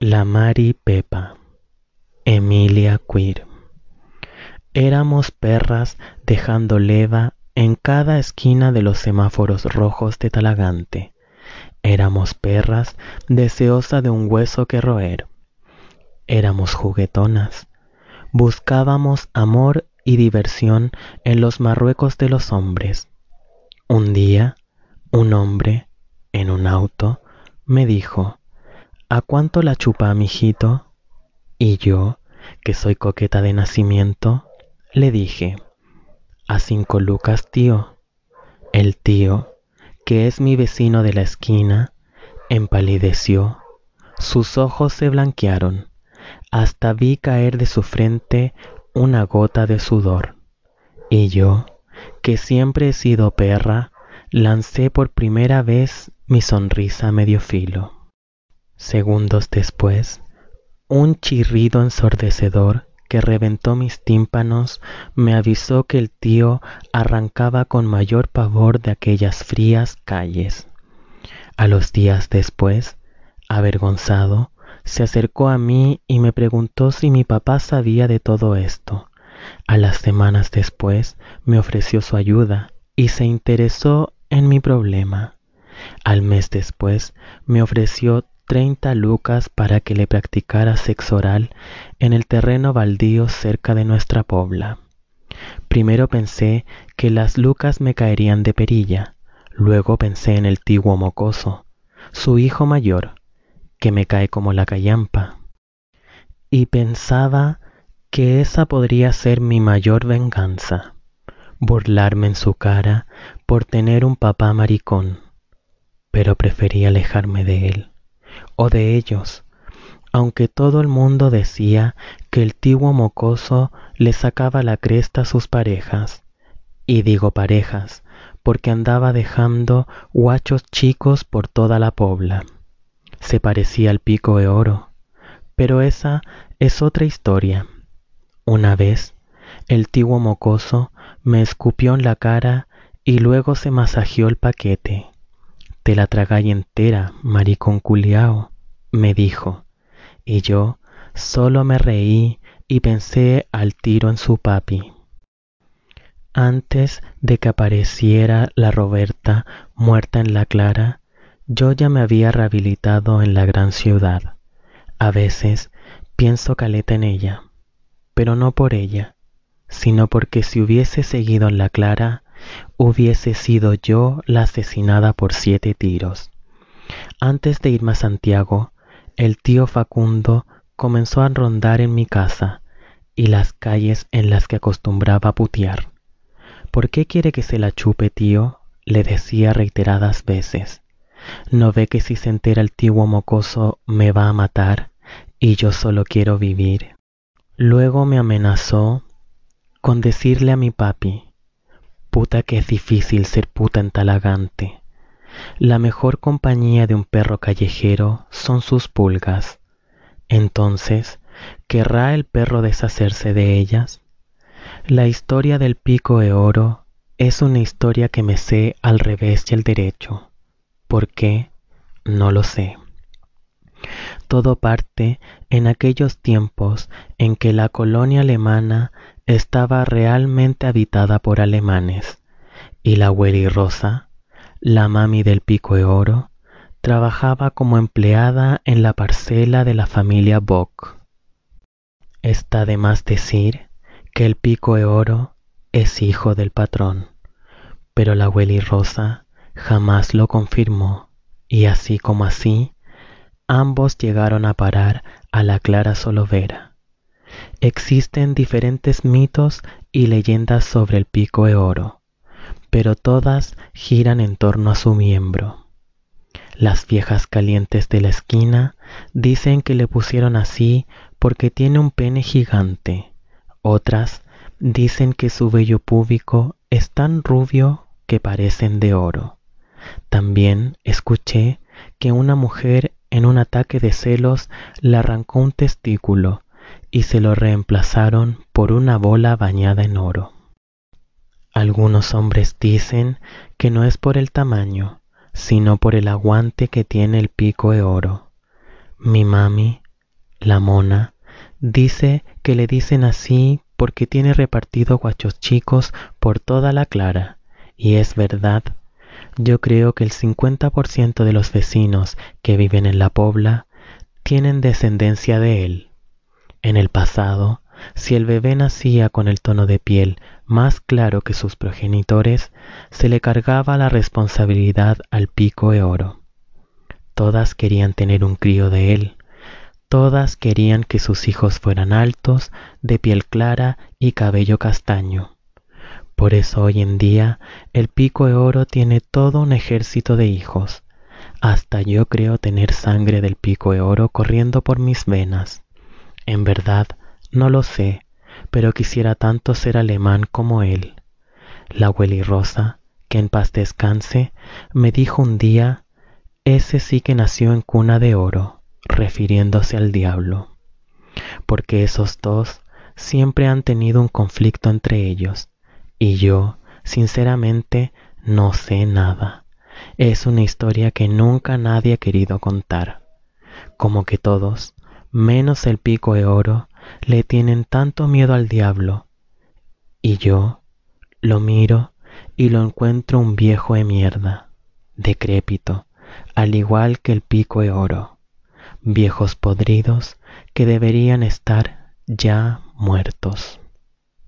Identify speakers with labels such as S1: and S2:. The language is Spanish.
S1: La Mari Pepa, Emilia Queer. Éramos perras dejando leva en cada esquina de los semáforos rojos de Talagante. Éramos perras deseosa de un hueso que roer. Éramos juguetonas. Buscábamos amor y diversión en los Marruecos de los hombres. Un día, un hombre, en un auto, me dijo, ¿A cuánto la chupa, mijito? Y yo, que soy coqueta de nacimiento, le dije, a cinco lucas, tío. El tío, que es mi vecino de la esquina, empalideció, sus ojos se blanquearon, hasta vi caer de su frente una gota de sudor. Y yo, que siempre he sido perra, lancé por primera vez mi sonrisa medio filo. Segundos después, un chirrido ensordecedor que reventó mis tímpanos me avisó que el tío arrancaba con mayor pavor de aquellas frías calles. A los días después, avergonzado, se acercó a mí y me preguntó si mi papá sabía de todo esto. A las semanas después me ofreció su ayuda y se interesó en mi problema. Al mes después me ofreció 30 lucas para que le practicara sexo oral en el terreno baldío cerca de nuestra pobla. Primero pensé que las lucas me caerían de perilla, luego pensé en el tiguo mocoso, su hijo mayor, que me cae como la callampa, y pensaba que esa podría ser mi mayor venganza, burlarme en su cara por tener un papá maricón, pero preferí alejarme de él o de ellos, aunque todo el mundo decía que el tiguo mocoso le sacaba la cresta a sus parejas. Y digo parejas, porque andaba dejando guachos chicos por toda la pobla. Se parecía al pico de oro, pero esa es otra historia. Una vez, el tiguo mocoso me escupió en la cara y luego se masajeó el paquete. Te la tragáis entera, maricón culiao, me dijo, y yo solo me reí y pensé al tiro en su papi. Antes de que apareciera la Roberta muerta en la clara, yo ya me había rehabilitado en la gran ciudad. A veces pienso caleta en ella, pero no por ella, sino porque si hubiese seguido en la clara, hubiese sido yo la asesinada por siete tiros. Antes de irme a Santiago, el tío Facundo comenzó a rondar en mi casa y las calles en las que acostumbraba putear. ¿Por qué quiere que se la chupe, tío? le decía reiteradas veces. ¿No ve que si se entera el tío mocoso me va a matar y yo solo quiero vivir? Luego me amenazó con decirle a mi papi Puta que es difícil ser puta en Talagante. La mejor compañía de un perro callejero son sus pulgas. Entonces, ¿querrá el perro deshacerse de ellas? La historia del pico de oro es una historia que me sé al revés y al derecho. ¿Por qué? No lo sé. Todo parte en aquellos tiempos en que la colonia alemana estaba realmente habitada por alemanes, y la Willy Rosa, la mami del pico de oro, trabajaba como empleada en la parcela de la familia Bock. Está de más decir que el pico de oro es hijo del patrón, pero la Willy Rosa jamás lo confirmó, y así como así, ambos llegaron a parar a la Clara Solovera Existen diferentes mitos y leyendas sobre el pico de oro, pero todas giran en torno a su miembro. Las viejas calientes de la esquina dicen que le pusieron así porque tiene un pene gigante. Otras dicen que su vello púbico es tan rubio que parecen de oro. También escuché que una mujer en un ataque de celos le arrancó un testículo y se lo reemplazaron por una bola bañada en oro. Algunos hombres dicen que no es por el tamaño, sino por el aguante que tiene el pico de oro. Mi mami La mona dice que le dicen así porque tiene repartido guachos chicos por toda la clara. Y es verdad. Yo creo que el 50% de los vecinos que viven en la pobla tienen descendencia de él. En el pasado, si el bebé nacía con el tono de piel más claro que sus progenitores, se le cargaba la responsabilidad al pico de oro. Todas querían tener un crío de él, todas querían que sus hijos fueran altos, de piel clara y cabello castaño. Por eso hoy en día el pico de oro tiene todo un ejército de hijos. Hasta yo creo tener sangre del pico de oro corriendo por mis venas. En verdad, no lo sé, pero quisiera tanto ser alemán como él. La Rosa, que en paz descanse, me dijo un día, ese sí que nació en cuna de oro, refiriéndose al diablo, porque esos dos siempre han tenido un conflicto entre ellos, y yo, sinceramente, no sé nada. Es una historia que nunca nadie ha querido contar, como que todos, menos el pico de oro, le tienen tanto miedo al diablo. Y yo lo miro y lo encuentro un viejo de mierda, decrépito, al igual que el pico de oro, viejos podridos que deberían estar ya muertos.